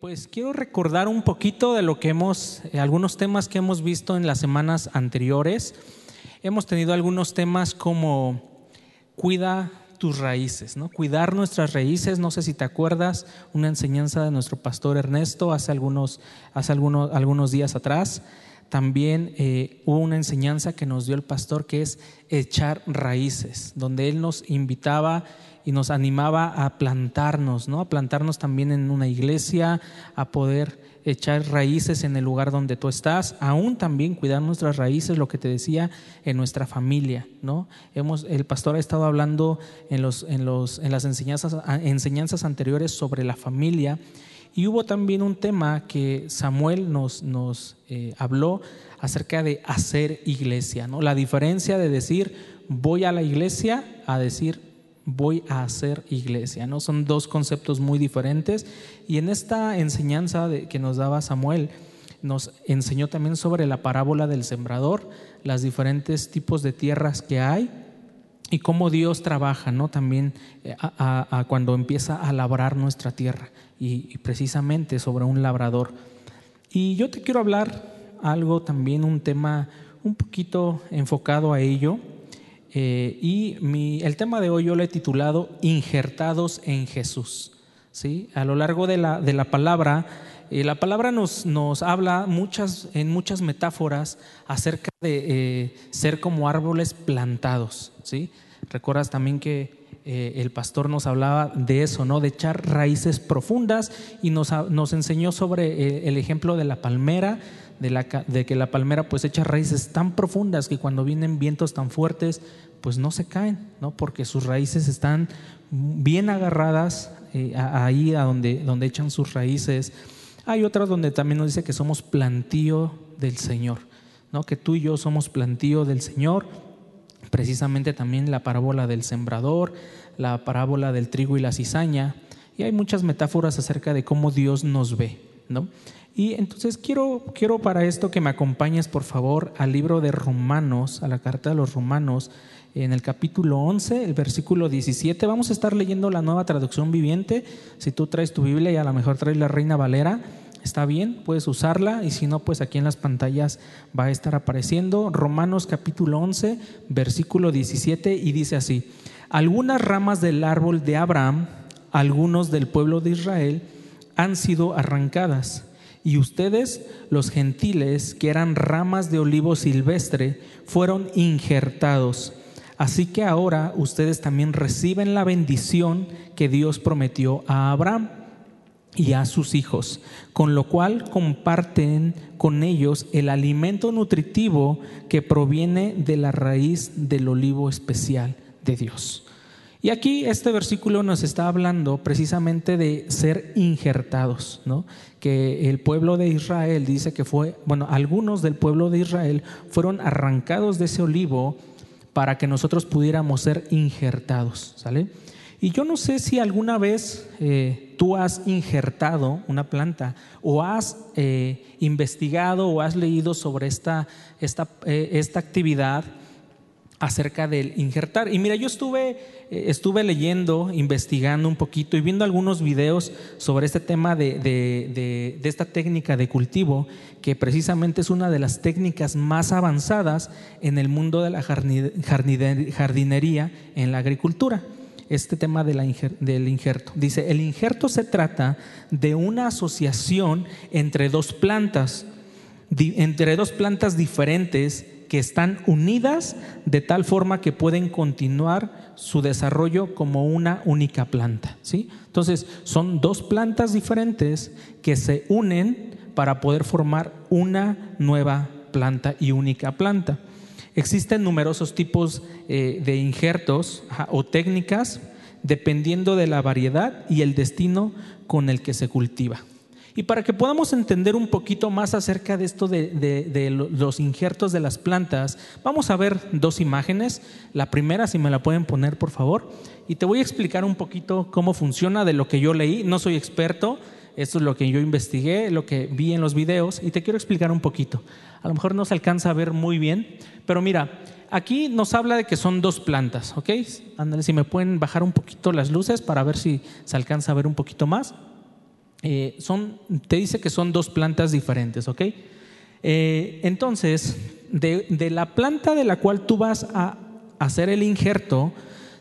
pues quiero recordar un poquito de lo que hemos, eh, algunos temas que hemos visto en las semanas anteriores. Hemos tenido algunos temas como cuida tus raíces, ¿no? Cuidar nuestras raíces. No sé si te acuerdas, una enseñanza de nuestro pastor Ernesto hace algunos, hace algunos, algunos días atrás. También eh, hubo una enseñanza que nos dio el pastor que es echar raíces, donde él nos invitaba y nos animaba a plantarnos, ¿no? A plantarnos también en una iglesia, a poder echar raíces en el lugar donde tú estás, aún también cuidar nuestras raíces, lo que te decía, en nuestra familia, ¿no? Hemos, el pastor ha estado hablando en, los, en, los, en las enseñanzas, enseñanzas anteriores sobre la familia y hubo también un tema que Samuel nos, nos eh, habló acerca de hacer iglesia, ¿no? La diferencia de decir voy a la iglesia a decir voy a hacer iglesia, ¿no? Son dos conceptos muy diferentes y en esta enseñanza que nos daba Samuel nos enseñó también sobre la parábola del sembrador, las diferentes tipos de tierras que hay y cómo Dios trabaja, ¿no? También eh, cuando empieza a labrar nuestra tierra y precisamente sobre un labrador. Y yo te quiero hablar algo también, un tema un poquito enfocado a ello eh, y el tema de hoy yo lo he titulado Injertados en Jesús. ¿sí? A lo largo de la, de la palabra, eh, la palabra nos, nos habla muchas, en muchas metáforas acerca de eh, ser como árboles plantados. ¿sí? Recuerdas también que el pastor nos hablaba de eso, ¿no? de echar raíces profundas y nos, enseñó sobre el ejemplo de la palmera, de, que la palmera pues echa raíces tan profundas que cuando vienen vientos tan fuertes pues no se caen, ¿no? porque sus raíces están bien agarradas eh, ahí a donde, donde echan sus raíces. Hay otras donde también nos dice que somos plantío del Señor, ¿no? que tú y yo somos plantío del Señor. Precisamente también la parábola del sembrador, la parábola del trigo y la cizaña. Y hay muchas metáforas acerca de cómo Dios nos ve. ¿no? Y entonces quiero, quiero para esto que me acompañes, por favor, al libro de Romanos, a la carta de los Romanos, en el capítulo 11, el versículo 17. Vamos a estar leyendo la nueva traducción viviente. Si tú traes tu Biblia y a lo mejor traes la Reina Valera, está bien, puedes usarla y si no, pues aquí en las pantallas va a estar apareciendo. Romanos capítulo 11, versículo 17 y dice así, algunas ramas del árbol de Abraham, algunos del pueblo de Israel, han sido arrancadas. Y ustedes, los gentiles, que eran ramas de olivo silvestre, fueron injertados Así que ahora ustedes también reciben la bendición que Dios prometió a Abraham y a sus hijos, con lo cual comparten con ellos el alimento nutritivo que proviene de la raíz del olivo especial de Dios. Y aquí este versículo nos está hablando precisamente de ser injertados, ¿no? Que el pueblo de Israel dice que fue, bueno, algunos del pueblo de Israel fueron arrancados de ese olivo para que nosotros pudiéramos ser injertados, ¿sale? Y yo no sé si alguna vez eh, tú has injertado una planta o has eh, investigado o has leído sobre esta, esta, eh, esta actividad acerca del injertar. Y mira, yo estuve, estuve leyendo, investigando un poquito y viendo algunos videos sobre este tema de, de, esta técnica de cultivo, que precisamente es una de las técnicas más avanzadas en el mundo de la jardinería en la agricultura. Este tema de la del injerto. Dice, el injerto se trata de una asociación entre dos plantas, entre dos plantas diferentes que están unidas de tal forma que pueden continuar su desarrollo como una única planta. ¿sí? Entonces, son dos plantas diferentes que se unen para poder formar una nueva planta y única planta. Existen numerosos tipos eh, de injertos o técnicas dependiendo de la variedad y el destino con el que se cultiva. Y para que podamos entender un poquito más acerca de esto de, los injertos de las plantas, vamos a ver dos imágenes. La primera, si me la pueden poner, por favor. Y te voy a explicar un poquito cómo funciona de lo que yo leí. No soy experto, esto es lo que yo investigué, lo que vi en los videos, y te quiero explicar un poquito. A lo mejor no se alcanza a ver muy bien, pero mira, aquí nos habla de que son dos plantas, ¿ok? Ándale, si me pueden bajar un poquito las luces para ver si se alcanza a ver un poquito más. eh, son, te dice que son dos plantas diferentes, ¿ok? Eh, entonces, de, de la planta de la cual tú vas a hacer el injerto,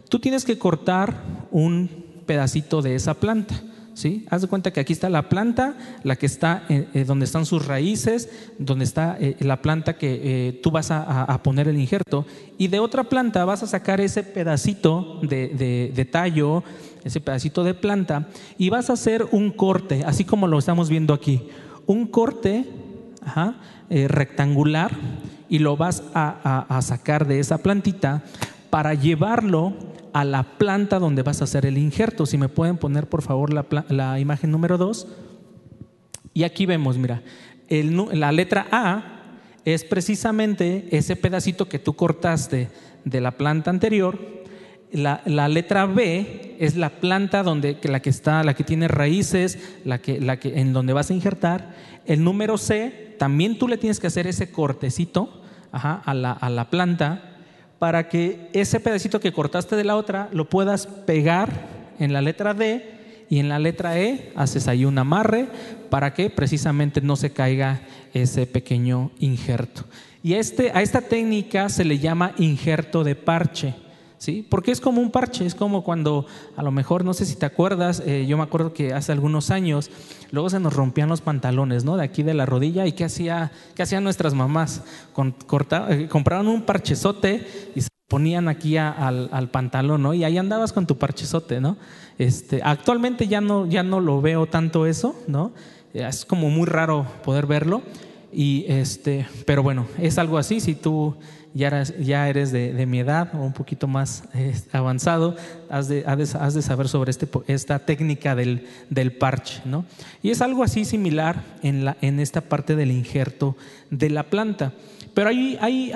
tú tienes que cortar un pedacito de esa planta. ¿Sí? Haz de cuenta que aquí está la planta, la que está eh, eh, donde están sus raíces, donde está eh, la planta que tú vas a, poner el injerto, y de otra planta vas a sacar ese pedacito de, tallo, ese pedacito de planta, y vas a hacer un corte, así como lo estamos viendo aquí, un corte rectangular, y lo vas a sacar de esa plantita para llevarlo a la planta donde vas a hacer el injerto. Si me pueden poner por favor la, imagen número 2. Y aquí vemos, mira, la letra A es precisamente ese pedacito que tú cortaste de la planta anterior. La, letra B es la planta donde la que está, la que tiene raíces, la que, la que, en donde vas a injertar. El número C también tú le tienes que hacer ese cortecito a, la, a la planta para que ese pedacito que cortaste de la otra lo puedas pegar en la letra D y en la letra E haces ahí un amarre para que precisamente no se caiga ese pequeño injerto. Y este, a esta técnica se le llama injerto de parche. Porque es como un parche, es como cuando a lo mejor, no sé si te acuerdas, eh, yo me acuerdo que hace algunos años, luego se nos rompían los pantalones, ¿no? De aquí de la rodilla, ¿y qué, hacía, qué hacían nuestras mamás? Con, eh, compraban un parchezote y se ponían aquí al, pantalón, ¿no? Y ahí andabas con tu parchezote, ¿no? Este, actualmente ya no, ya no lo veo tanto eso, ¿no? Es como muy raro poder verlo. Y este, pero bueno, es algo así. Si tú ya eres, ya eres de, mi edad o un poquito más eh, avanzado, has de, has de, saber sobre este, esta técnica del, del, parche. ¿no? Y es algo así similar en, la, en esta parte del injerto de la planta. Pero hay, hay,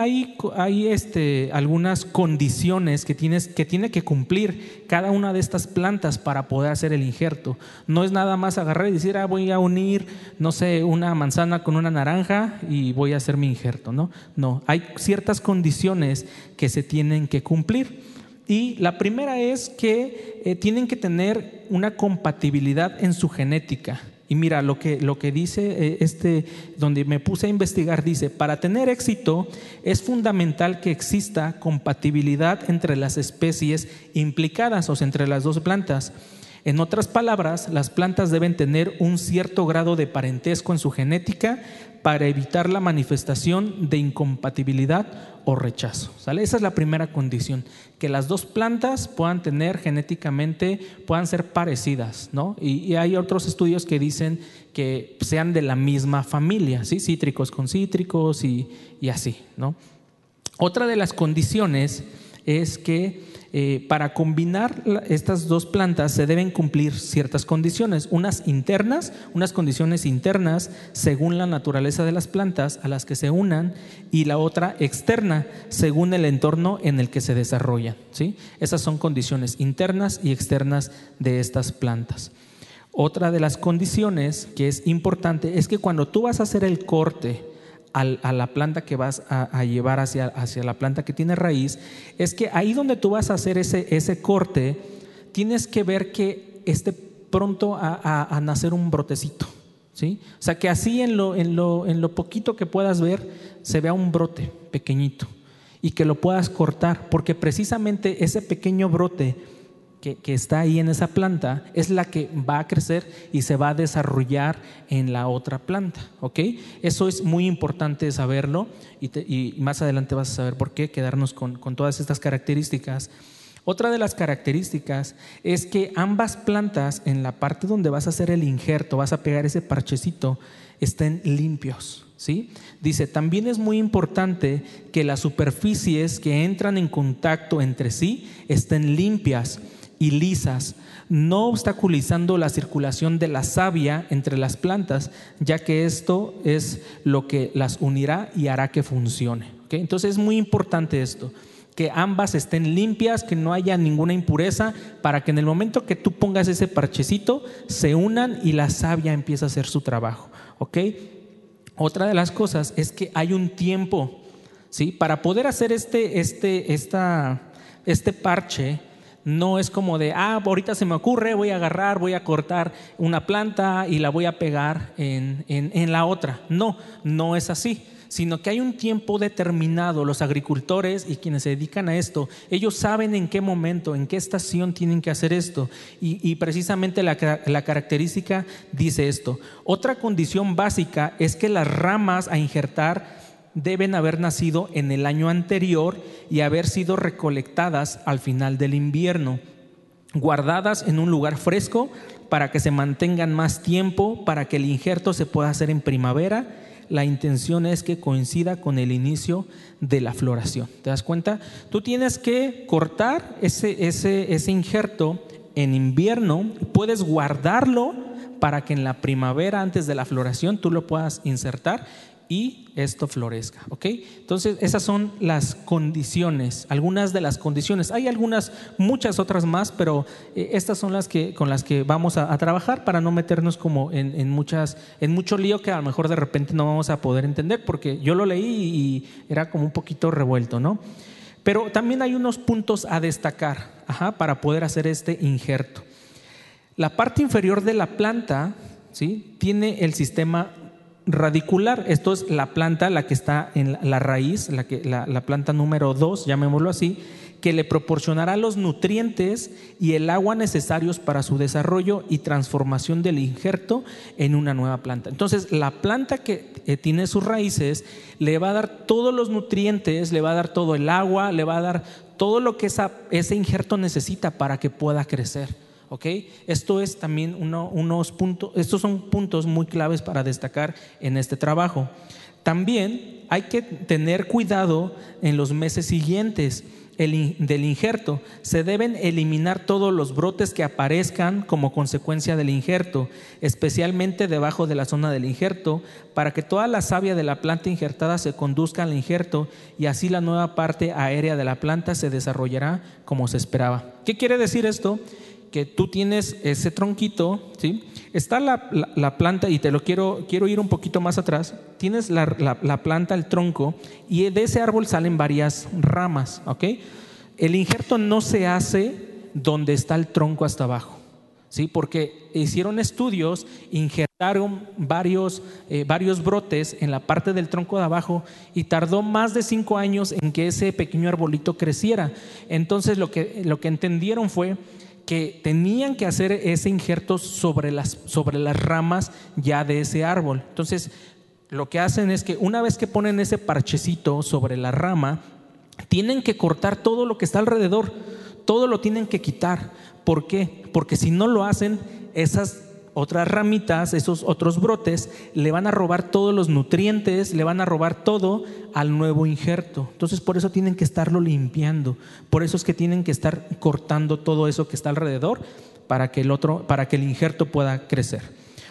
hay, este, algunas condiciones que, tienes, que tiene que cumplir cada una de estas plantas para poder hacer el injerto. No es nada más agarrar y decir, ah, voy a unir, no sé, una manzana con una naranja y voy a hacer mi injerto. No, no, hay ciertas condiciones que se tienen que cumplir. Y la primera es que eh, tienen que tener una compatibilidad en su genética. Y mira, lo que, lo que dice eh, este, donde me puse a investigar, dice, para tener éxito es fundamental que exista compatibilidad entre las especies implicadas, o sea, entre las dos plantas. En otras palabras, las plantas deben tener un cierto grado de parentesco en su genética para evitar la manifestación de incompatibilidad o rechazo. ¿sale? Esa es la primera condición, que las dos plantas puedan tener genéticamente, puedan ser parecidas. ¿no? Y, hay otros estudios que dicen que sean de la misma familia, ¿sí? cítricos con cítricos y, y así. ¿no? Otra de las condiciones es que eh, para combinar estas dos plantas se deben cumplir ciertas condiciones, unas internas, unas condiciones internas según la naturaleza de las plantas a las que se unan y la otra externa según el entorno en el que se desarrollan. ¿sí? Esas son condiciones internas y externas de estas plantas. Otra de las condiciones que es importante es que cuando tú vas a hacer el corte a la planta que vas a, llevar hacia, hacia, la planta que tiene raíz, es que ahí donde tú vas a hacer ese, ese corte, tienes que ver que esté pronto a, nacer un brotecito. ¿sí? O sea, que así en lo, en, lo, en lo poquito que puedas ver, se vea un brote pequeñito y que lo puedas cortar, porque precisamente ese pequeño brote que, está ahí en esa planta es la que va a crecer y se va a desarrollar en la otra planta. ¿ok? Eso es muy importante saberlo y, más adelante vas a saber por qué, quedarnos con, con todas estas características. Otra de las características es que ambas plantas, en la parte donde vas a hacer el injerto, vas a pegar ese parchecito, estén limpios. ¿sí? Dice, también es muy importante que las superficies que entran en contacto entre sí estén limpias y lisas, no obstaculizando la circulación de la savia entre las plantas, ya que esto es lo que las unirá y hará que funcione. Entonces es muy importante esto, que ambas estén limpias, que no haya ninguna impureza, para que en el momento que tú pongas ese parchecito, se unan y la savia empieza a hacer su trabajo. Otra de las cosas es que hay un tiempo, ¿sí? Para poder hacer este, este, esta, este parche, No es como de, ah, ahorita se me ocurre, voy a agarrar, voy a cortar una planta y la voy a pegar en, en la otra. No, no es así sino que hay un tiempo determinado. Los agricultores y quienes se dedican a esto, ellos saben en qué momento, en qué estación tienen que hacer esto. Y, precisamente la, la característica dice esto. Otra condición básica es que las ramas a injertar deben haber nacido en el año anterior y haber sido recolectadas al final del invierno, guardadas en un lugar fresco para que se mantengan más tiempo, para que el injerto se pueda hacer en primavera la intención es que coincida con el inicio de la floración. ¿Te das cuenta? Tú tienes que cortar ese, ese, injerto en invierno, puedes guardarlo para que en la primavera, antes de la floración, tú lo puedas insertar y esto florezca. ¿Ok? Entonces, esas son las condiciones, algunas de las condiciones. Hay algunas, muchas otras más, pero eh, estas son las que, con las que vamos a, trabajar para no meternos como en, muchas, en mucho lío que a lo mejor de repente no vamos a poder entender, porque yo lo leí y era como un poquito revuelto, ¿no? Pero también hay unos puntos a destacar para poder hacer este injerto. La parte inferior de la planta ¿sí? tiene el sistema radicular. Esto es la planta, la que está en la raíz, la, que, la, planta número 2, llamémoslo así, que le proporcionará los nutrientes y el agua necesarios para su desarrollo y transformación del injerto en una nueva planta. Entonces, la planta que eh, tiene sus raíces le va a dar todos los nutrientes, le va a dar todo el agua, le va a dar todo lo que ese injerto necesita para que pueda crecer. ¿Ok? Esto es también unos puntos, estos son puntos muy claves para destacar en este trabajo. También hay que tener cuidado en los meses siguientes del injerto. Se deben eliminar todos los brotes que aparezcan como consecuencia del injerto, especialmente debajo de la zona del injerto, para que toda la savia de la planta injertada se conduzca al injerto y así la nueva parte aérea de la planta se desarrollará como se esperaba. ¿Qué quiere decir esto? Que tú tienes ese tronquito, ¿sí? Está la, planta, y te lo quiero, quiero ir un poquito más atrás, tienes la, planta, el tronco, y de ese árbol salen varias ramas, ¿ok? El injerto no se hace donde está el tronco hasta abajo, ¿sí? Porque hicieron estudios, injertaron varios, eh, varios brotes en la parte del tronco de abajo y tardó más de cinco años en que ese pequeño arbolito creciera. Entonces lo que, lo que entendieron fue que tenían que hacer ese injerto sobre las, sobre las ramas ya de ese árbol. Entonces, lo que hacen es que una vez que ponen ese parchecito sobre la rama, tienen que cortar todo lo que está alrededor, todo lo tienen que quitar. ¿Por qué? Porque si no lo hacen, esas otras ramitas, esos otros brotes, le van a robar todos los nutrientes, le van a robar todo al nuevo injerto. Entonces por eso tienen que estarlo limpiando, por eso es que tienen que estar cortando todo eso que está alrededor para que el otro, para que el injerto pueda crecer.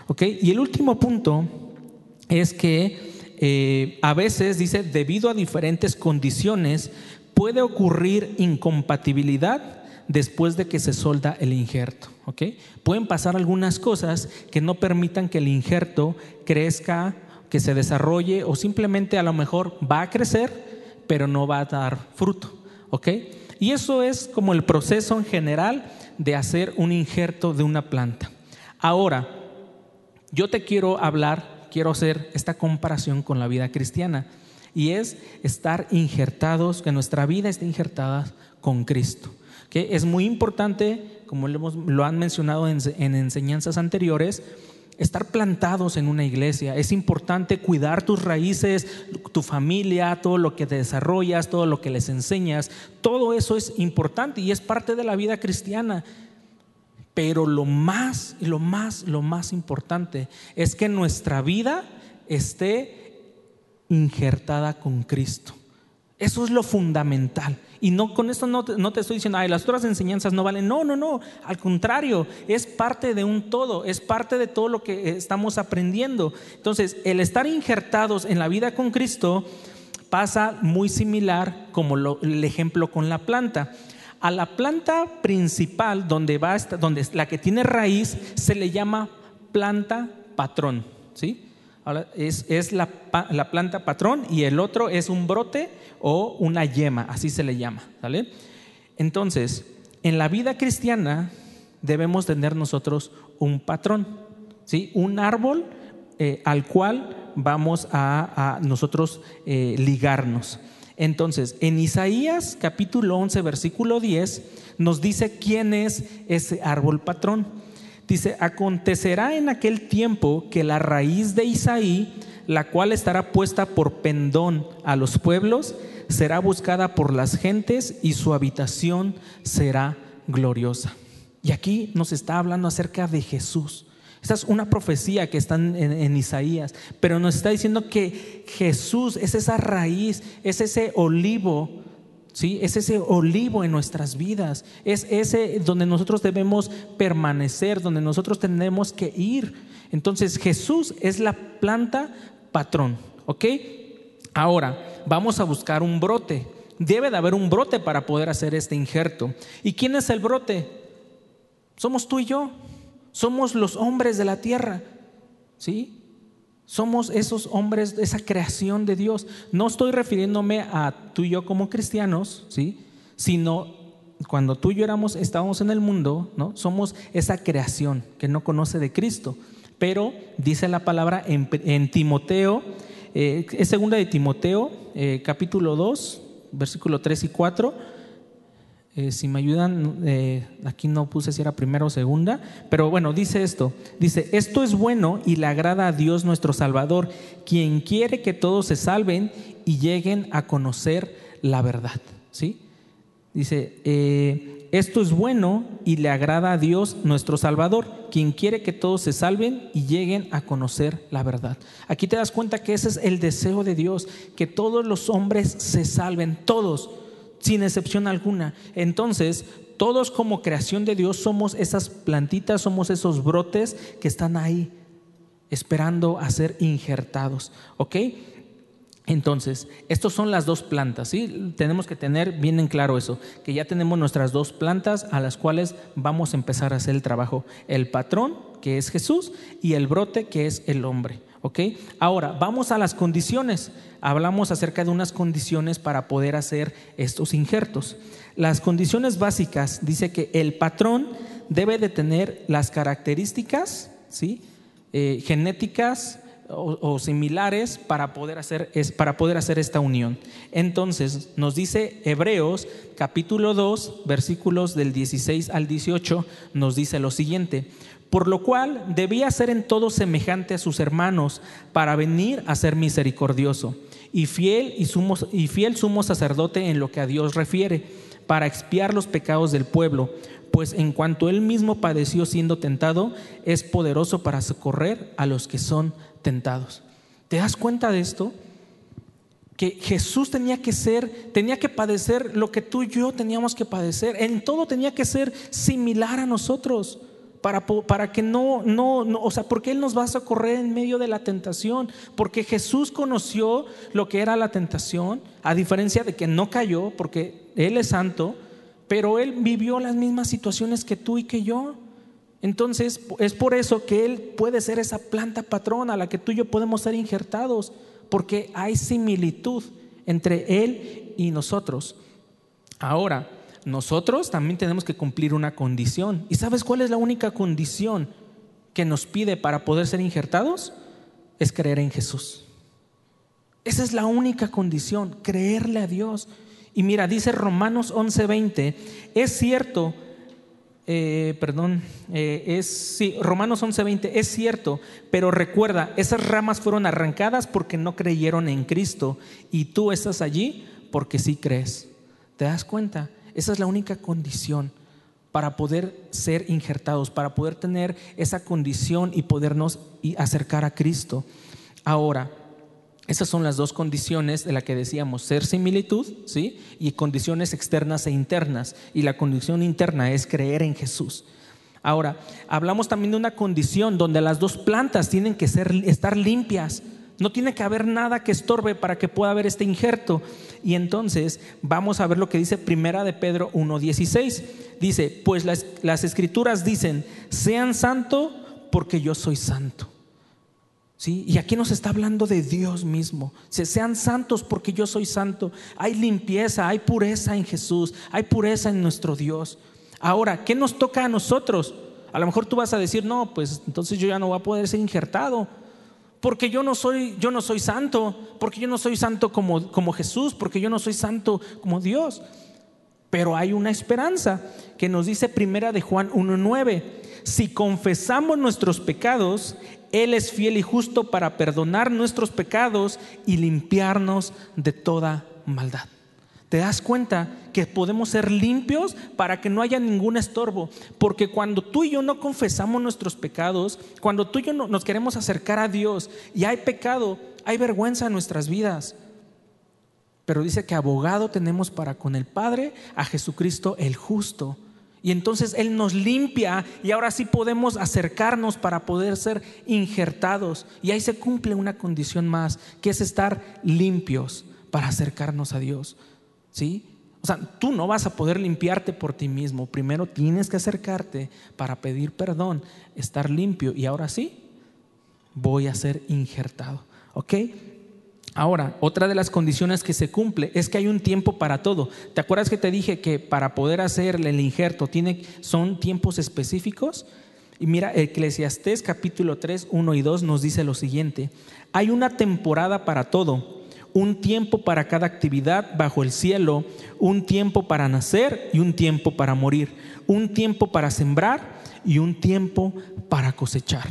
¿Ok? Y el último punto es que eh, a veces dice, debido a diferentes condiciones, puede ocurrir incompatibilidad después de que se solda el injerto. Pueden pasar algunas cosas que no permitan que el injerto crezca, que se desarrolle o simplemente a lo mejor va a crecer, pero no va a dar fruto. Y eso es como el proceso en general de hacer un injerto de una planta. Ahora, yo te quiero hablar, quiero hacer esta comparación con la vida cristiana y es estar injertados, que nuestra vida esté injertada con Cristo. Que es muy importante, como lo, han mencionado en, enseñanzas anteriores, estar plantados en una iglesia. Es importante cuidar tus raíces, tu familia, todo lo que desarrollas, todo lo que les enseñas. Todo eso es importante y es parte de la vida cristiana. Pero lo más, lo más, lo más importante es que nuestra vida esté injertada con Cristo. Eso es lo fundamental. Y no con esto no te, estoy diciendo, ay, las otras enseñanzas no valen. No, no, no. Al contrario, es parte de un todo, es parte de todo lo que estamos aprendiendo. Entonces, el estar injertados en la vida con Cristo pasa muy similar como el ejemplo con la planta. A la planta principal, donde va, donde la que tiene raíz, se le llama planta patrón. ¿sí? Es, la, planta patrón y el otro es un brote o una yema, así se le llama. Entonces, en la vida cristiana debemos tener nosotros un patrón, ¿sí? un árbol eh, al cual vamos a, nosotros eh, ligarnos. Entonces, en Isaías capítulo 11, versículo 10, nos dice quién es ese árbol patrón. Dice, acontecerá en aquel tiempo que la raíz de Isaí, la cual estará puesta por pendón a los pueblos, será buscada por las gentes y su habitación será gloriosa. Y aquí nos está hablando acerca de Jesús. Esta es una profecía que está en, Isaías, pero nos está diciendo que Jesús es esa raíz, es ese olivo, ¿sí? es ese olivo en nuestras vidas, es ese donde nosotros debemos permanecer, donde nosotros tenemos que ir. Entonces Jesús es la planta patrón, ¿ok? Ahora, vamos a buscar un brote. Debe de haber un brote para poder hacer este injerto. ¿Y quién es el brote? Somos tú y yo. Somos los hombres de la tierra. ¿Sí? Somos esos hombres, esa creación de Dios. No estoy refiriéndome a tú y yo como cristianos, ¿sí? Sino cuando tú y yo éramos, estábamos en el mundo, ¿no? Somos esa creación que no conoce de Cristo. Pero dice la palabra en, Timoteo, eh, es segunda de Timoteo, eh, capítulo 2, versículo 3 y 4 eh, si me ayudan, eh, aquí no puse si era primera o segunda, pero bueno, dice esto, dice, esto es bueno y le agrada a Dios nuestro Salvador, quien quiere que todos se salven y lleguen a conocer la verdad. ¿Sí? Dice, eh, esto es bueno y le agrada a Dios nuestro Salvador, quien quiere que todos se salven y lleguen a conocer la verdad. Aquí te das cuenta que ese es el deseo de Dios, que todos los hombres se salven, todos sin excepción alguna. Entonces, todos como creación de Dios somos esas plantitas, somos esos brotes que están ahí esperando a ser injertados. ¿Ok? Entonces, estas son las dos plantas, ¿sí? Tenemos que tener bien en claro eso, que ya tenemos nuestras dos plantas a las cuales vamos a empezar a hacer el trabajo. El patrón, que es Jesús, y el brote, que es el hombre. ¿Ok? Ahora, vamos a las condiciones. Hablamos acerca de unas condiciones para poder hacer estos injertos. Las condiciones básicas dice que el patrón debe de tener las características ¿sí? Eh, genéticas o, similares para poder, hacer, es, para poder hacer esta unión. Entonces, nos dice Hebreos capítulo 2, versículos del 16 al 18, nos dice lo siguiente por lo cual debía ser en todo semejante a sus hermanos para venir a ser misericordioso y fiel y, fiel sumo sacerdote en lo que a Dios refiere, para expiar los pecados del pueblo, pues en cuanto él mismo padeció siendo tentado, es poderoso para socorrer a los que son tentados. ¿Te das cuenta de esto? que Jesús tenía que ser, tenía que padecer lo que tú y yo teníamos que padecer. En todo tenía que ser similar a nosotros para, para que no, no, no, o sea, porque Él nos va a socorrer en medio de la tentación, porque Jesús conoció lo que era la tentación, a diferencia de que no cayó, porque Él es santo, pero Él vivió las mismas situaciones que tú y que yo. Entonces, es por eso que Él puede ser esa planta patrona a la que tú y yo podemos ser injertados, porque hay similitud entre Él y nosotros. Ahora, nosotros también tenemos que cumplir una condición. ¿Y sabes cuál es la única condición que nos pide para poder ser injertados? Es creer en Jesús. Esa es la única condición, creerle a Dios. Y mira, dice Romanos 11:20, es cierto, eh, perdón, eh, es, sí, Romanos 11:20, es cierto, pero recuerda, esas ramas fueron arrancadas porque no creyeron en Cristo y tú estás allí porque sí crees. ¿Te das cuenta? Esa es la única condición para poder ser injertados, para poder tener esa condición y podernos acercar a Cristo. Ahora, esas son las dos condiciones de la que decíamos, ser similitud, ¿sí? Y condiciones externas e internas. Y la condición interna es creer en Jesús. Ahora, hablamos también de una condición donde las dos plantas tienen que ser, estar limpias. No tiene que haber nada que estorbe para que pueda haber este injerto. Y entonces vamos a ver lo que dice Primera de Pedro 1.16. Dice, pues las, las escrituras dicen, sean santo porque yo soy santo. ¿Sí? Y aquí nos está hablando de Dios mismo. Sean santos porque yo soy santo. Hay limpieza, hay pureza en Jesús, hay pureza en nuestro Dios. Ahora, ¿qué nos toca a nosotros? A lo mejor tú vas a decir, no, pues entonces yo ya no voy a poder ser injertado. Porque yo no soy, yo no soy santo, porque yo no soy santo como, como Jesús, porque yo no soy santo como Dios. Pero hay una esperanza que nos dice primera de Juan 1.9. Si confesamos nuestros pecados, Él es fiel y justo para perdonar nuestros pecados y limpiarnos de toda maldad. ¿Te das cuenta que podemos ser limpios para que no haya ningún estorbo? Porque cuando tú y yo no confesamos nuestros pecados, cuando tú y yo nos queremos acercar a Dios y hay pecado, hay vergüenza en nuestras vidas. Pero dice que abogado tenemos para con el Padre a Jesucristo el justo. Y entonces Él nos limpia y ahora sí podemos acercarnos para poder ser injertados. Y ahí se cumple una condición más, que es estar limpios para acercarnos a Dios. ¿Sí? O sea, tú no vas a poder limpiarte por ti mismo. Primero tienes que acercarte para pedir perdón, estar limpio y ahora sí voy a ser injertado. ¿Ok? Ahora, otra de las condiciones que se cumple es que hay un tiempo para todo. ¿Te acuerdas que te dije que para poder hacer el injerto tiene, son tiempos específicos? Y mira, Eclesiastés capítulo 3, 1 y 2 nos dice lo siguiente. Hay una temporada para todo un tiempo para cada actividad bajo el cielo, un tiempo para nacer y un tiempo para morir, un tiempo para sembrar y un tiempo para cosechar.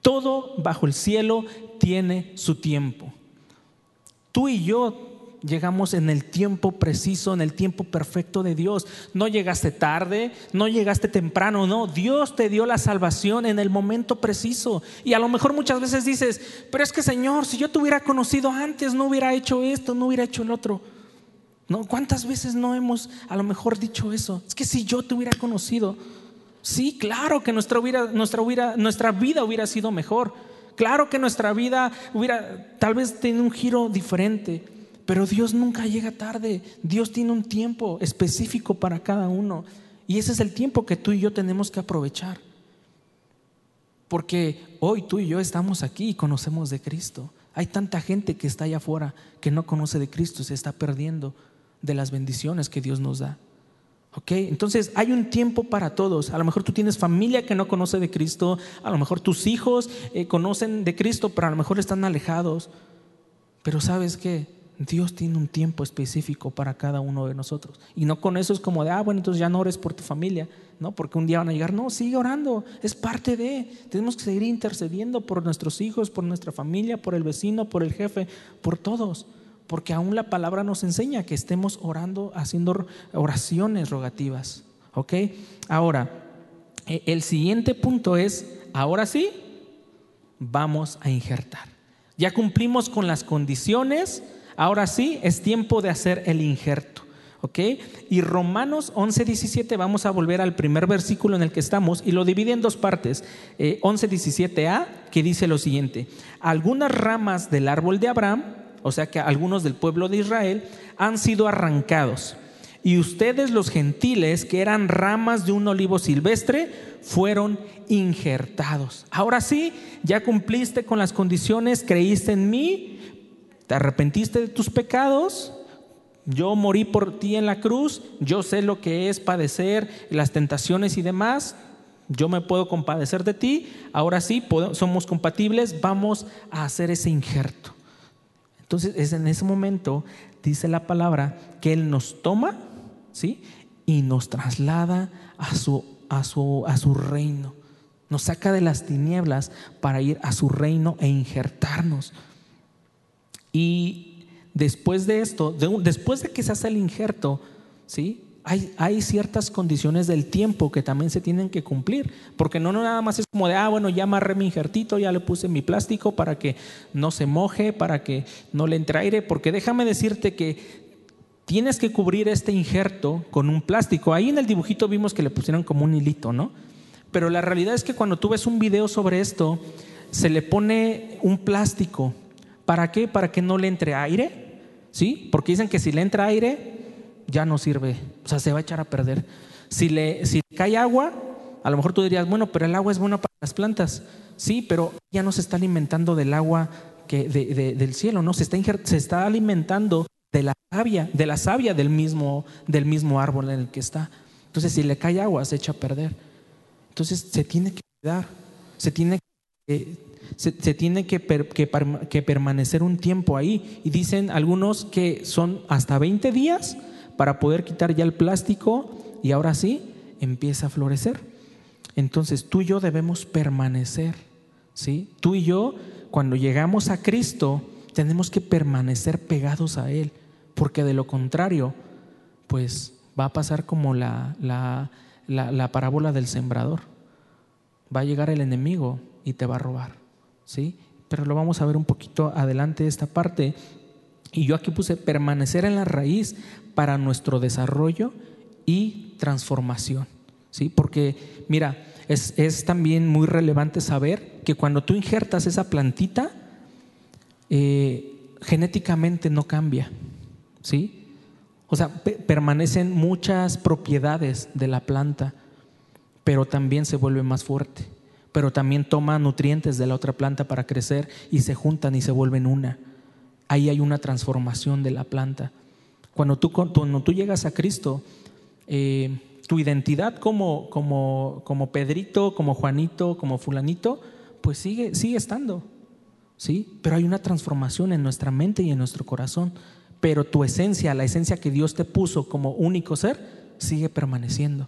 Todo bajo el cielo tiene su tiempo. Tú y yo llegamos en el tiempo preciso, en el tiempo perfecto de Dios. No llegaste tarde, no llegaste temprano, no. Dios te dio la salvación en el momento preciso. Y a lo mejor muchas veces dices, pero es que Señor, si yo te hubiera conocido antes, no hubiera hecho esto, no hubiera hecho el otro. ¿No? ¿Cuántas veces no hemos a lo mejor dicho eso? Es que si yo te hubiera conocido, sí, claro que nuestra, nuestra, nuestra vida hubiera sido mejor. Claro que nuestra vida hubiera tal vez tenido un giro diferente. Pero Dios nunca llega tarde. Dios tiene un tiempo específico para cada uno. Y ese es el tiempo que tú y yo tenemos que aprovechar. Porque hoy tú y yo estamos aquí y conocemos de Cristo. Hay tanta gente que está allá afuera que no conoce de Cristo, se está perdiendo de las bendiciones que Dios nos da. ¿Ok? Entonces hay un tiempo para todos. A lo mejor tú tienes familia que no conoce de Cristo, a lo mejor tus hijos eh, conocen de Cristo, pero a lo mejor están alejados. Pero sabes qué? Dios tiene un tiempo específico para cada uno de nosotros. Y no con eso es como de, ah, bueno, entonces ya no ores por tu familia, ¿no? Porque un día van a llegar. No, sigue orando, es parte de. Tenemos que seguir intercediendo por nuestros hijos, por nuestra familia, por el vecino, por el jefe, por todos. Porque aún la palabra nos enseña que estemos orando, haciendo oraciones rogativas. ¿Ok? Ahora, e, el siguiente punto es, ahora sí, vamos a injertar. Ya cumplimos con las condiciones Ahora sí, es tiempo de hacer el injerto. ¿Ok? Y Romanos 11, 17, vamos a volver al primer versículo en el que estamos y lo divide en dos partes. Eh, 11, 17a, que dice lo siguiente: Algunas ramas del árbol de Abraham, o sea que algunos del pueblo de Israel, han sido arrancados. Y ustedes, los gentiles, que eran ramas de un olivo silvestre, fueron injertados. Ahora sí, ya cumpliste con las condiciones, creíste en mí, ¿Te arrepentiste de tus pecados? Yo morí por ti en la cruz, yo sé lo que es padecer, las tentaciones y demás, yo me puedo compadecer de ti, ahora sí, somos compatibles, vamos a hacer ese injerto. Entonces es en ese momento, dice la palabra, que Él nos toma, ¿sí? Y nos traslada a su, a su, a su reino. Nos saca de las tinieblas para ir a su reino e injertarnos. Y después de esto, después de que se hace el injerto, ¿sí? Hay, ciertas condiciones del tiempo que también se tienen que cumplir, porque no, no nada más es como de, ah, bueno, ya amarré mi injertito, ya le puse mi plástico para que no se moje, para que no le entre aire, porque déjame decirte que tienes que cubrir este injerto con un plástico. Ahí en el dibujito vimos que le pusieron como un hilito, ¿no? Pero la realidad es que cuando tú ves un video sobre esto, se le pone un plástico ¿Para qué? Para que no le entre aire, ¿sí? Porque dicen que si le entra aire, ya no sirve, o sea, se va a echar a perder. Si le, si cae agua, a lo mejor tú dirías, bueno, pero el agua es buena para las plantas. Sí, pero ya no se está alimentando del agua que del cielo, ¿no? Se está, se está alimentando de la savia, de la savia del mismo, del mismo árbol en el que está. Entonces, si le cae agua, se echa a perder. Entonces, se tiene que cuidar, se tiene que, se, tiene que, que, permanecer un tiempo ahí. Y dicen algunos que son hasta 20 días para poder quitar ya el plástico y ahora sí empieza a florecer. Entonces, tú y yo debemos permanecer, ¿sí? Tú y yo, cuando llegamos a Cristo, tenemos que permanecer pegados a Él, porque de lo contrario, pues va a pasar como la, la, la, parábola del sembrador. Va a llegar el enemigo y te va a robar, ¿sí? Pero lo vamos a ver un poquito adelante esta parte. Y yo aquí puse permanecer en la raíz para nuestro desarrollo y transformación, ¿sí? Porque, mira, es, es también muy relevante saber que cuando tú injertas esa plantita, eh, genéticamente no cambia, ¿sí? O sea, permanecen muchas propiedades de la planta, pero también se vuelve más fuerte, pero también toma nutrientes de la otra planta para crecer y se juntan y se vuelven una. Ahí hay una transformación de la planta. Cuando tú, cuando llegas a Cristo, eh, tu identidad como Pedrito, como Juanito, como fulanito, pues sigue, sigue estando. ¿sí? Pero hay una transformación en nuestra mente y en nuestro corazón. Pero tu esencia, la esencia que Dios te puso como único ser, sigue permaneciendo.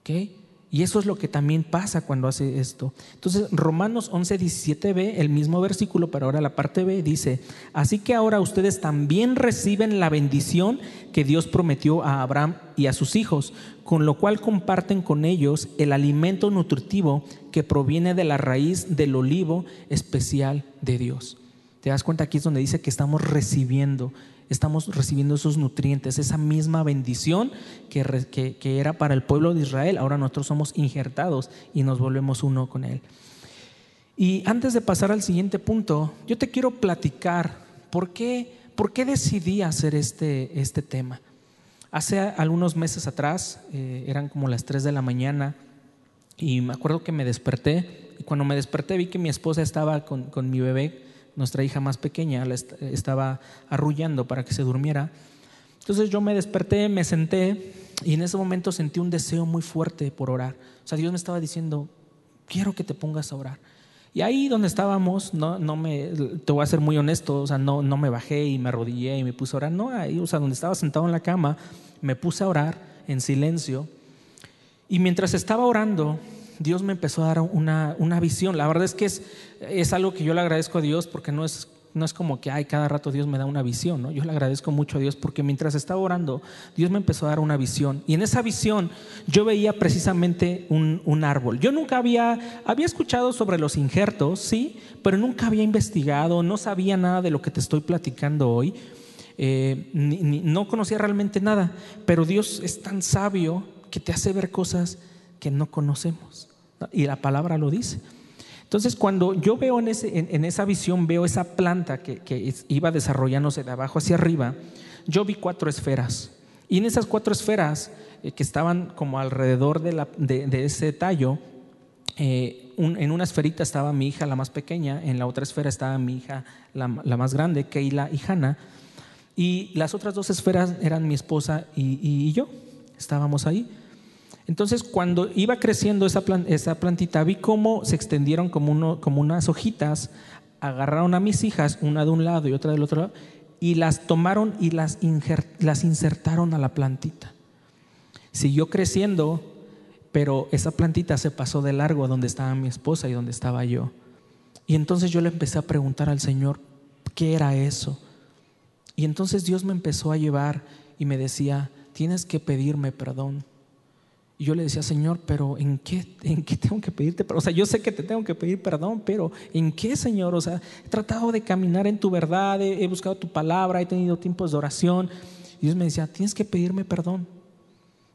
¿Ok? Y eso es lo que también pasa cuando hace esto. Entonces, Romanos 11, 17b, el mismo versículo, pero ahora la parte B, dice, así que ahora ustedes también reciben la bendición que Dios prometió a Abraham y a sus hijos, con lo cual comparten con ellos el alimento nutritivo que proviene de la raíz del olivo especial de Dios. Te das cuenta aquí es donde dice que estamos recibiendo estamos recibiendo esos nutrientes, esa misma bendición que, era para el pueblo de Israel. Ahora nosotros somos injertados y nos volvemos uno con Él. Y antes de pasar al siguiente punto, yo te quiero platicar por qué, por qué decidí hacer este, este tema. Hace algunos meses atrás, eh, eran como las 3 de la mañana, y me acuerdo que me desperté, y cuando me desperté vi que mi esposa estaba con, con mi bebé nuestra hija más pequeña, la estaba arrullando para que se durmiera. Entonces yo me desperté, me senté y en ese momento sentí un deseo muy fuerte por orar. O sea, Dios me estaba diciendo, quiero que te pongas a orar. Y ahí donde estábamos, no, no me, te voy a ser muy honesto, o sea, no, no me bajé y me arrodillé y me puse a orar. No, ahí, o sea, donde estaba sentado en la cama, me puse a orar en silencio. Y mientras estaba orando, Dios me empezó a dar una, una visión. La verdad es que es, es, algo que yo le agradezco a Dios porque no es, no es como que, ay, cada rato Dios me da una visión, ¿no? Yo le agradezco mucho a Dios porque mientras estaba orando, Dios me empezó a dar una visión. Y en esa visión yo veía precisamente un, un árbol. Yo nunca había, había escuchado sobre los injertos, sí, pero nunca había investigado, no sabía nada de lo que te estoy platicando hoy. Eh, no conocía realmente nada, pero Dios es tan sabio que te hace ver cosas que no conocemos. Y la palabra lo dice. Entonces, cuando yo veo en, ese, en, esa visión, veo esa planta que, iba desarrollándose de abajo hacia arriba, yo vi cuatro esferas. Y en esas cuatro esferas eh, que estaban como alrededor de, la, de, ese tallo, eh, en una esferita estaba mi hija, la más pequeña, en la otra esfera estaba mi hija, la, más grande, Keila y Hannah, y las otras dos esferas eran mi esposa y, y yo, estábamos ahí. Entonces, cuando iba creciendo esa, plantita, vi cómo se extendieron como, unas hojitas, agarraron a mis hijas, una de un lado y otra del otro lado, y las tomaron y las, las insertaron a la plantita. Siguió creciendo, pero esa plantita se pasó de largo a donde estaba mi esposa y donde estaba yo. Y entonces yo le empecé a preguntar al Señor, ¿qué era eso? Y entonces Dios me empezó a llevar y me decía, tienes que pedirme perdón. Y yo le decía, Señor, pero ¿en qué, ¿en qué tengo que pedirte perdón? O sea, yo sé que te tengo que pedir perdón, pero ¿en qué, Señor? O sea, he tratado de caminar en tu verdad, he, buscado tu palabra, he tenido tiempos de oración. Y Dios me decía, tienes que pedirme perdón.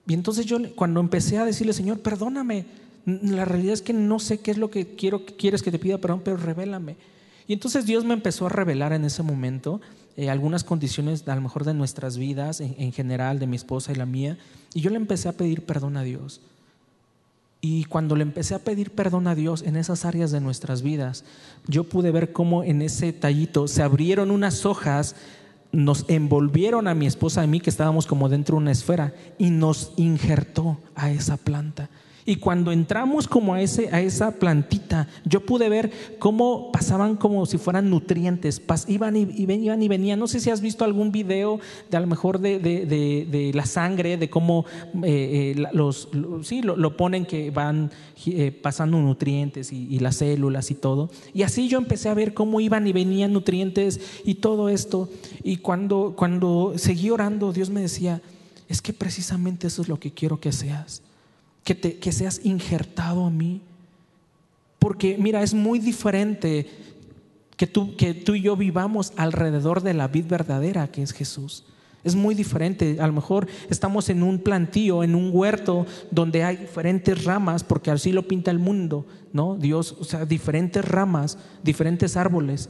Y entonces yo cuando empecé a decirle, Señor, perdóname, la realidad es que no sé qué es lo que quiero, quieres que te pida perdón, pero revélame. Y entonces Dios me empezó a revelar en ese momento eh, algunas condiciones a lo mejor de nuestras vidas, en, general, de mi esposa y la mía, y yo le empecé a pedir perdón a Dios. Y cuando le empecé a pedir perdón a Dios en esas áreas de nuestras vidas, yo pude ver cómo en ese tallito se abrieron unas hojas nos envolvieron a mi esposa y a mí, que estábamos como dentro de una esfera, y nos injertó a esa planta. Y cuando entramos como a, ese, a esa plantita, yo pude ver cómo pasaban como si fueran nutrientes, iban, y, iban y venían. No sé si has visto algún video de a lo mejor de, la sangre, de cómo eh, eh, los, sí, lo, ponen que van eh, pasando nutrientes y, y, las células y todo. Y así yo empecé a ver cómo iban y venían nutrientes y todo esto. Y cuando, cuando seguí orando, Dios me decía, es que precisamente eso es lo que quiero que seas que, te, que seas injertado a mí. Porque mira, es muy diferente que tú, que tú y yo vivamos alrededor de la vid verdadera que es Jesús. Es muy diferente. A lo mejor estamos en un plantío, en un huerto donde hay diferentes ramas, porque así lo pinta el mundo, ¿no? Dios, o sea, diferentes ramas, diferentes árboles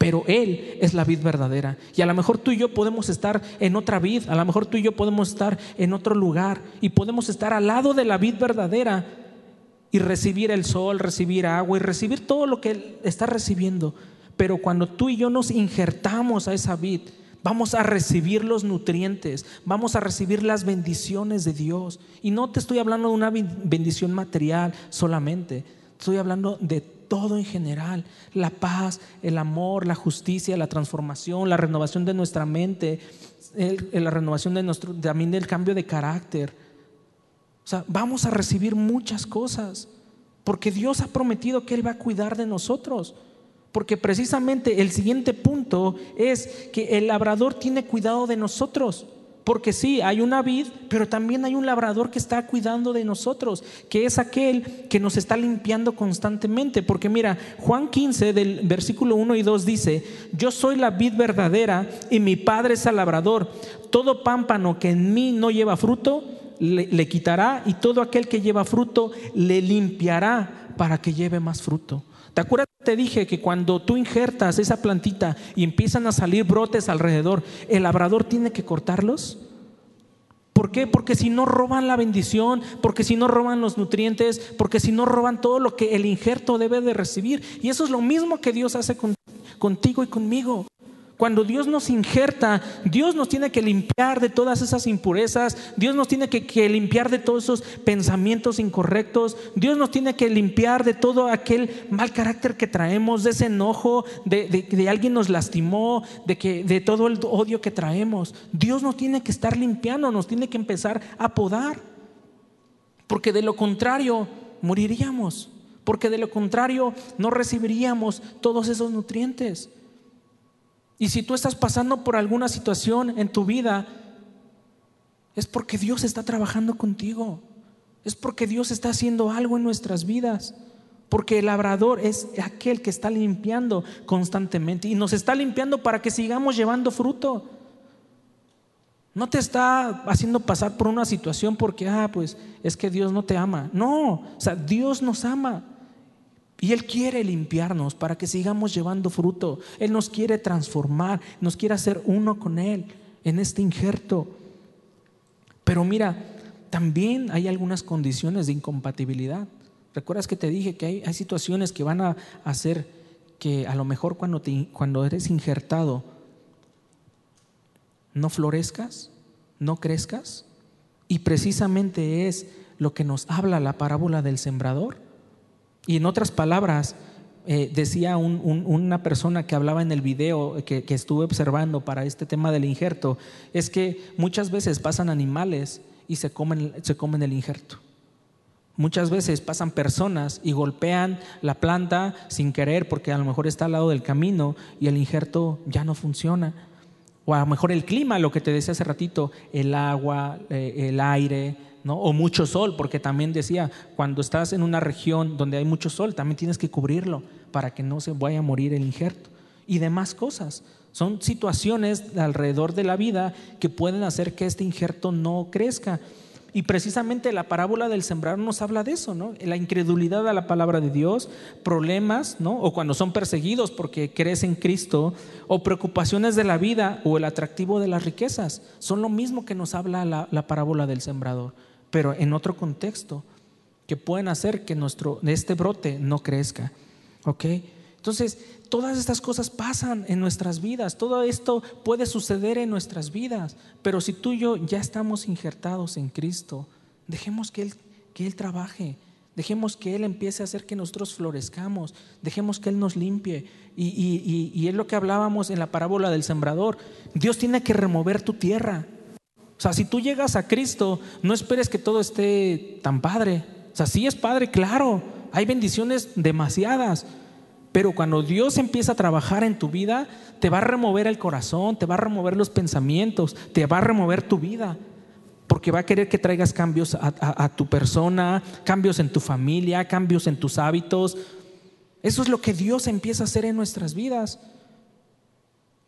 pero Él es la vid verdadera. Y a lo mejor tú y yo podemos estar en otra vid, a lo mejor tú y yo podemos estar en otro lugar y podemos estar al lado de la vid verdadera y recibir el sol, recibir agua y recibir todo lo que Él está recibiendo. Pero cuando tú y yo nos injertamos a esa vid, vamos a recibir los nutrientes, vamos a recibir las bendiciones de Dios. Y no te estoy hablando de una bendición material solamente, estoy hablando de todo en general, la paz, el amor, la justicia, la transformación, la renovación de nuestra mente, la renovación de nuestro, también del cambio de carácter. O sea, vamos a recibir muchas cosas, porque Dios ha prometido que Él va a cuidar de nosotros. Porque precisamente el siguiente punto es que el labrador tiene cuidado de nosotros. Porque sí, hay una vid, pero también hay un labrador que está cuidando de nosotros, que es aquel que nos está limpiando constantemente. Porque mira, Juan 15 del versículo 1 y 2 dice, yo soy la vid verdadera y mi padre es el labrador. Todo pámpano que en mí no lleva fruto, le, le quitará y todo aquel que lleva fruto, le limpiará para que lleve más fruto. ¿Te acuerdas? Te dije que cuando tú injertas esa plantita y empiezan a salir brotes alrededor, el labrador tiene que cortarlos. ¿Por qué? Porque si no roban la bendición, porque si no roban los nutrientes, porque si no roban todo lo que el injerto debe de recibir. Y eso es lo mismo que Dios hace contigo y conmigo. Cuando Dios nos injerta, Dios nos tiene que limpiar de todas esas impurezas, Dios nos tiene que, limpiar de todos esos pensamientos incorrectos, Dios nos tiene que limpiar de todo aquel mal carácter que traemos, de ese enojo, de, de, alguien nos lastimó, de, que, de todo el odio que traemos. Dios nos tiene que estar limpiando, nos tiene que empezar a podar, porque de lo contrario moriríamos, porque de lo contrario no recibiríamos todos esos nutrientes. Y si tú estás pasando por alguna situación en tu vida, es porque Dios está trabajando contigo. Es porque Dios está haciendo algo en nuestras vidas. Porque el labrador es aquel que está limpiando constantemente y nos está limpiando para que sigamos llevando fruto. No te está haciendo pasar por una situación porque, ah, pues es que Dios no te ama. No, o sea, Dios nos ama. Y Él quiere limpiarnos para que sigamos llevando fruto. Él nos quiere transformar, nos quiere hacer uno con Él en este injerto. Pero mira, también hay algunas condiciones de incompatibilidad. ¿Recuerdas que te dije que hay, situaciones que van a hacer que a lo mejor cuando, cuando eres injertado no florezcas, no crezcas? Y precisamente es lo que nos habla la parábola del sembrador y en otras palabras, eh, decía una persona que hablaba en el video que, estuve observando para este tema del injerto, es que muchas veces pasan animales y se comen, se comen el injerto. Muchas veces pasan personas y golpean la planta sin querer porque a lo mejor está al lado del camino y el injerto ya no funciona. O a lo mejor el clima, lo que te decía hace ratito, el agua, eh, el aire, o mucho sol, porque también decía, cuando estás en una región donde hay mucho sol, también tienes que cubrirlo para que no se vaya a morir el injerto. Y demás cosas. Son situaciones alrededor de la vida que pueden hacer que este injerto no crezca. Y precisamente la parábola del sembrar nos habla de eso, ¿no? La incredulidad a la palabra de Dios, problemas, ¿no? O cuando son perseguidos porque crees en Cristo, o preocupaciones de la vida o el atractivo de las riquezas. Son lo mismo que nos habla la, la parábola del sembrador pero en otro contexto, que pueden hacer que nuestro, este brote no crezca. ¿Ok? Entonces, Todas estas cosas pasan en nuestras vidas, todo esto puede suceder en nuestras vidas, pero si tú y yo ya estamos injertados en Cristo, dejemos que Él, que Él trabaje, dejemos que Él empiece a hacer que nosotros florezcamos, dejemos que Él nos limpie. Y, y, y es lo que hablábamos en la parábola del sembrador, Dios tiene que remover tu tierra. O sea, si tú llegas a Cristo, no esperes que todo esté tan padre. O sea, sí es padre, claro, hay bendiciones demasiadas, pero cuando Dios empieza a trabajar en tu vida, te va a remover el corazón, te va a remover los pensamientos, te va a remover tu vida. Porque va a querer que traigas cambios a, tu persona, cambios en tu familia, cambios en tus hábitos. Eso es lo que Dios empieza a hacer en nuestras vidas.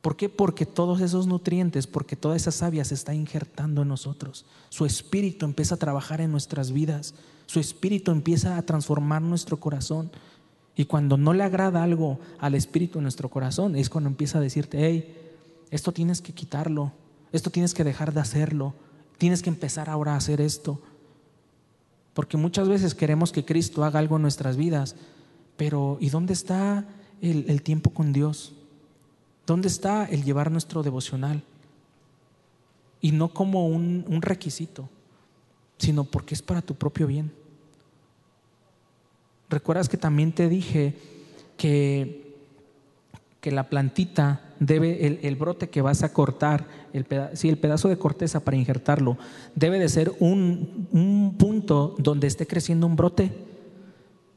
¿Por qué? Porque todos esos nutrientes, porque toda esa savia se está injertando en nosotros. Su espíritu empieza a trabajar en nuestras vidas. Su espíritu empieza a transformar nuestro corazón. Y cuando no le agrada algo al espíritu en nuestro corazón, es cuando empieza a decirte, hey, esto tienes que quitarlo, esto tienes que dejar de hacerlo, tienes que empezar ahora a hacer esto. Porque muchas veces queremos que Cristo haga algo en nuestras vidas, pero ¿y dónde está el, tiempo con Dios? ¿Dónde está el llevar nuestro devocional? Y no como un requisito, sino porque es para tu propio bien. ¿Recuerdas que también te dije que, que la plantita debe, el, brote que vas a cortar, el, el pedazo de corteza para injertarlo, debe de ser un, un punto donde esté creciendo un brote?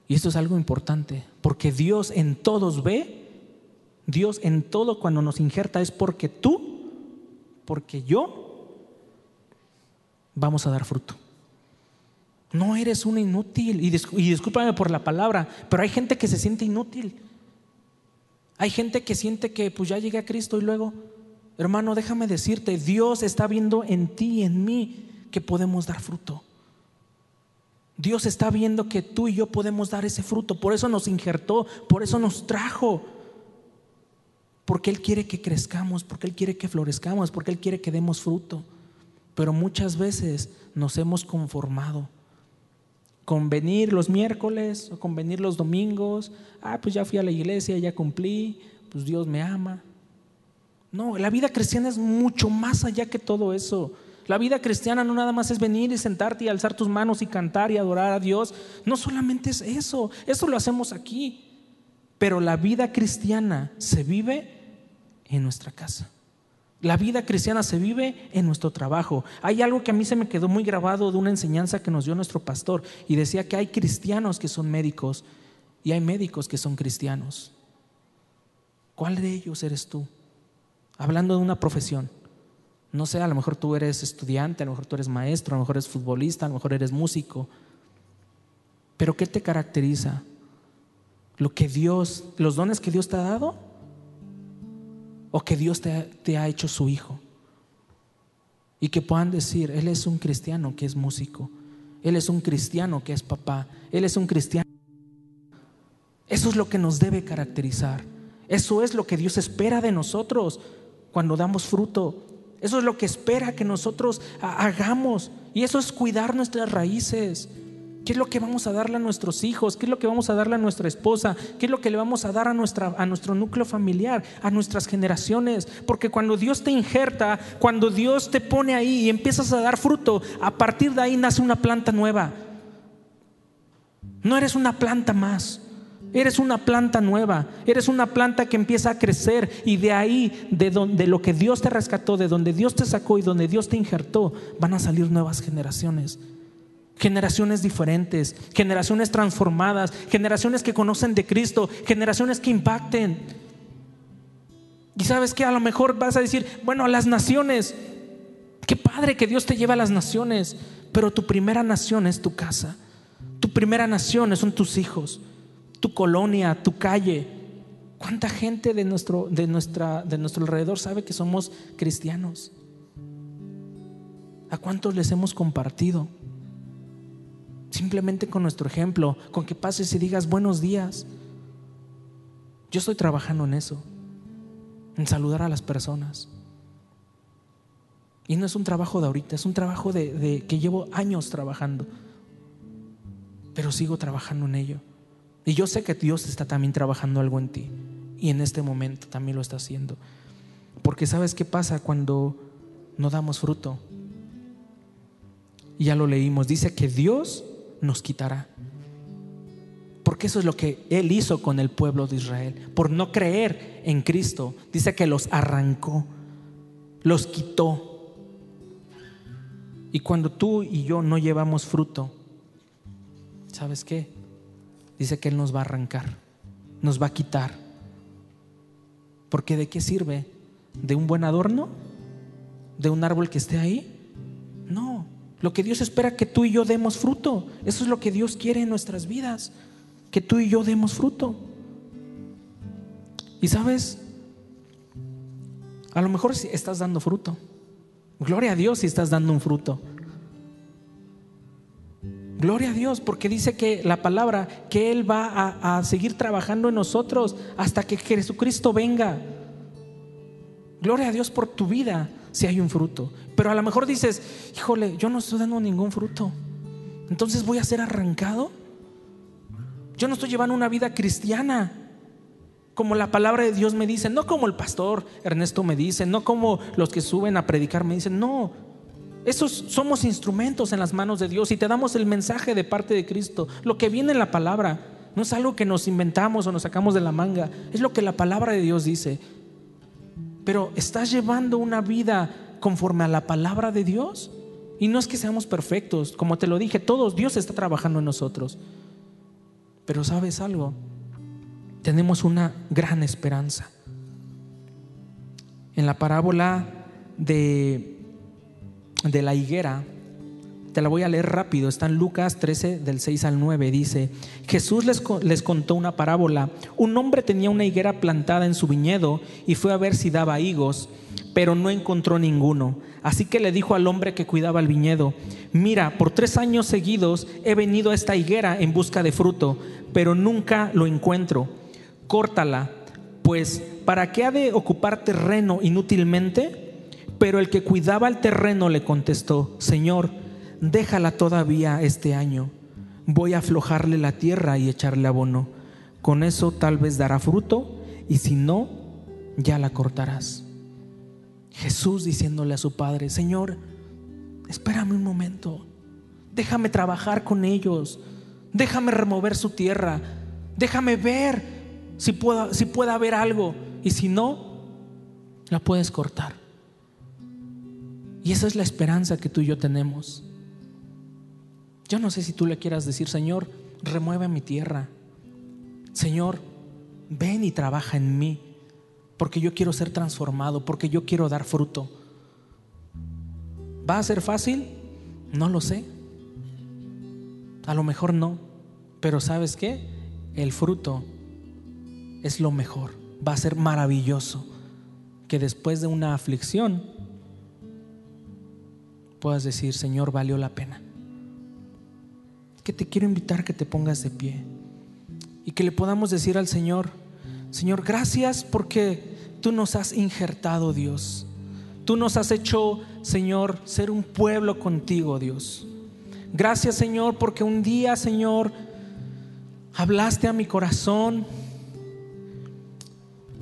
Y esto es algo importante, porque Dios en todos ve, Dios en todo cuando nos injerta es porque tú, porque yo, vamos a dar fruto. No eres un inútil. Y, discúlpame por la palabra, pero hay gente que se siente inútil. Hay gente que siente que pues ya llegué a Cristo y luego, hermano, déjame decirte, Dios está viendo en ti y en mí que podemos dar fruto. Dios está viendo que tú y yo podemos dar ese fruto. Por eso nos injertó, por eso nos trajo. Porque Él quiere que crezcamos, porque Él quiere que florezcamos, porque Él quiere que demos fruto. Pero muchas veces nos hemos conformado convenir los miércoles o convenir los domingos. Ah, pues ya fui a la iglesia, ya cumplí, pues Dios me ama. No, la vida cristiana es mucho más allá que todo eso. La vida cristiana no nada más es venir y sentarte y alzar tus manos y cantar y adorar a Dios. No solamente es eso, eso lo hacemos aquí. Pero la vida cristiana se vive en nuestra casa. La vida cristiana se vive en nuestro trabajo. Hay algo que a mí se me quedó muy grabado de una enseñanza que nos dio nuestro pastor y decía que hay cristianos que son médicos y hay médicos que son cristianos. ¿Cuál de ellos eres tú? Hablando de una profesión. No sé, a lo mejor tú eres estudiante, a lo mejor tú eres maestro, a lo mejor eres futbolista, a lo mejor eres músico. Pero ¿qué te caracteriza? Lo que Dios, los dones que Dios te ha dado o que Dios te, ha hecho su hijo. Y que puedan decir, Él es un cristiano que es músico, Él es un cristiano que es papá, Él es un cristiano. Eso es lo que nos debe caracterizar. Eso es lo que Dios espera de nosotros cuando damos fruto. Eso es lo que espera que nosotros hagamos. Y eso es cuidar nuestras raíces. ¿Qué es lo que vamos a darle a nuestros hijos? ¿Qué es lo que vamos a darle a nuestra esposa? ¿Qué es lo que le vamos a dar a, nuestra, a nuestro núcleo familiar, a nuestras generaciones? Porque cuando Dios te injerta, cuando Dios te pone ahí y empiezas a dar fruto, a partir de ahí nace una planta nueva. No eres una planta más. Eres una planta nueva, eres una planta que empieza a crecer y de ahí, de, donde, lo que Dios te rescató, de donde Dios te sacó y donde Dios te injertó, van a salir nuevas generaciones generaciones diferentes, generaciones transformadas, generaciones que conocen de Cristo, generaciones que impacten. Y sabes que a lo mejor vas a decir, bueno, a las naciones, qué padre que Dios te lleva a las naciones, pero tu primera nación es tu casa, tu primera nación son tus hijos, tu colonia, tu calle. ¿Cuánta gente de nuestro, de nuestra, de nuestro alrededor sabe que somos cristianos? ¿A cuántos les hemos compartido? Simplemente con nuestro ejemplo, con que pases y digas buenos días. Yo estoy trabajando en eso, en saludar a las personas. Y no es un trabajo de ahorita, es un trabajo de, que llevo años trabajando. Pero sigo trabajando en ello. Y yo sé que Dios está también trabajando algo en ti. Y en este momento también lo está haciendo. Porque sabes qué pasa cuando no damos fruto. Ya lo leímos, dice que Dios nos quitará. Porque eso es lo que Él hizo con el pueblo de Israel. Por no creer en Cristo, dice que los arrancó, los quitó. Y cuando tú y yo no llevamos fruto, ¿sabes qué? Dice que Él nos va a arrancar, nos va a quitar. Porque ¿de qué sirve? ¿De un buen adorno? ¿De un árbol que esté ahí? No. Lo que Dios espera que tú y yo demos fruto. Eso es lo que Dios quiere en nuestras vidas que tú y yo demos fruto. Y sabes, a lo mejor estás dando fruto. Gloria a Dios si estás dando un fruto. Gloria a Dios, porque dice que la palabra, que Él va a, a, seguir trabajando en nosotros hasta que Jesucristo venga. Gloria a Dios por tu vida si hay un fruto. Pero a lo mejor dices, híjole, yo no estoy dando ningún fruto. Entonces voy a ser arrancado. Yo no estoy llevando una vida cristiana como la palabra de Dios me dice, no como el pastor Ernesto me dice, no como los que suben a predicar me dicen, no. Esos somos instrumentos en las manos de Dios y te damos el mensaje de parte de Cristo. Lo que viene en la palabra no es algo que nos inventamos o nos sacamos de la manga, es lo que la palabra de Dios dice. Pero ¿estás llevando una vida conforme a la palabra de Dios? Y no es que seamos perfectos, como te lo dije, todos Dios está trabajando en nosotros. Pero sabes algo, tenemos una gran esperanza. En la parábola de, de la higuera, te la voy a leer rápido, está en Lucas 13 del 6 al 9, dice, Jesús les, les, contó una parábola, un hombre tenía una higuera plantada en su viñedo y fue a ver si daba higos, pero no encontró ninguno. Así que le dijo al hombre que cuidaba el viñedo, mira, por tres años seguidos he venido a esta higuera en busca de fruto, pero nunca lo encuentro. Córtala, pues ¿para qué ha de ocupar terreno inútilmente? Pero el que cuidaba el terreno le contestó, Señor, déjala todavía este año. Voy a aflojarle la tierra y echarle abono. Con eso tal vez dará fruto y si no, ya la cortarás. Jesús diciéndole a su padre, Señor, espérame un momento, déjame trabajar con ellos, déjame remover su tierra, déjame ver si pueda, si puede haber algo y si no, la puedes cortar. Y esa es la esperanza que tú y yo tenemos. Yo no sé si tú le quieras decir, Señor, remueve mi tierra. Señor, ven y trabaja en mí, porque yo quiero ser transformado, porque yo quiero dar fruto. ¿Va a ser fácil? No lo sé. A lo mejor no, pero ¿sabes qué? El fruto es lo mejor. Va a ser maravilloso que después de una aflicción puedas decir, Señor, valió la pena. Que te quiero invitar que te pongas de pie y que le podamos decir al Señor, Señor, gracias porque tú nos has injertado, Dios. Tú nos has hecho, Señor, ser un pueblo contigo, Dios. Gracias Señor porque un día Señor hablaste a mi corazón.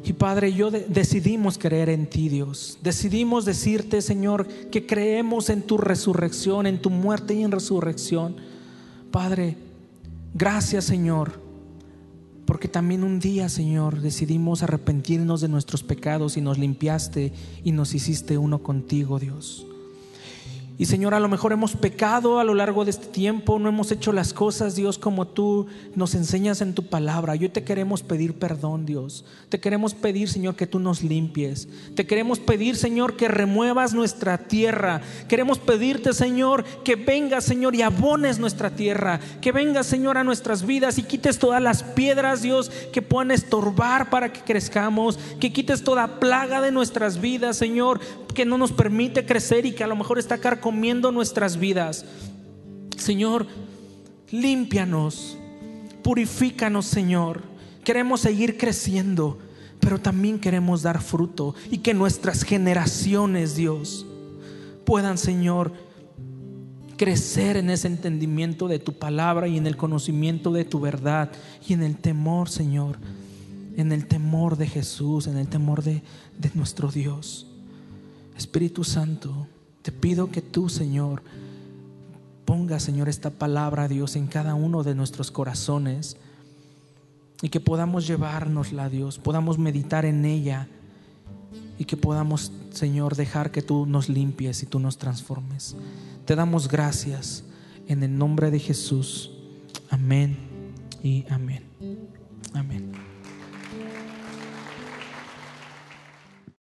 Y Padre, yo de decidimos creer en ti, Dios. Decidimos decirte, Señor, que creemos en tu resurrección, en tu muerte y en resurrección. Padre, gracias, Señor, porque también un día, Señor, decidimos arrepentirnos de nuestros pecados y nos limpiaste y nos hiciste uno contigo, Dios. Y Señor, a lo mejor hemos pecado a lo largo de este tiempo, no hemos hecho las cosas, Dios, como tú nos enseñas en tu palabra. Yo te queremos pedir perdón, Dios. Te queremos pedir, Señor, que tú nos limpies. Te queremos pedir, Señor, que remuevas nuestra tierra. Queremos pedirte, Señor, que vengas, Señor, y abones nuestra tierra. Que vengas, Señor, a nuestras vidas y quites todas las piedras, Dios, que puedan estorbar para que crezcamos. Que quites toda plaga de nuestras vidas, Señor, que no nos permite crecer y que a lo mejor está carcomiendo nuestras vidas. Señor, límpianos, purifícanos, Señor. Queremos seguir creciendo, pero también queremos dar fruto y que nuestras generaciones, Dios, puedan, Señor, crecer en ese entendimiento de tu palabra y en el conocimiento de tu verdad y en el temor, Señor. en el temor de Jesús, en el temor de, de nuestro Dios. Espíritu Santo, te pido que tú, Señor, ponga, Señor, esta palabra, Dios, en cada uno de nuestros corazones y que podamos llevárnosla, Dios, podamos meditar en ella y que podamos, Señor, dejar que tú nos limpies y tú nos transformes. Te damos gracias en el nombre de Jesús. Amén y amén. Amén.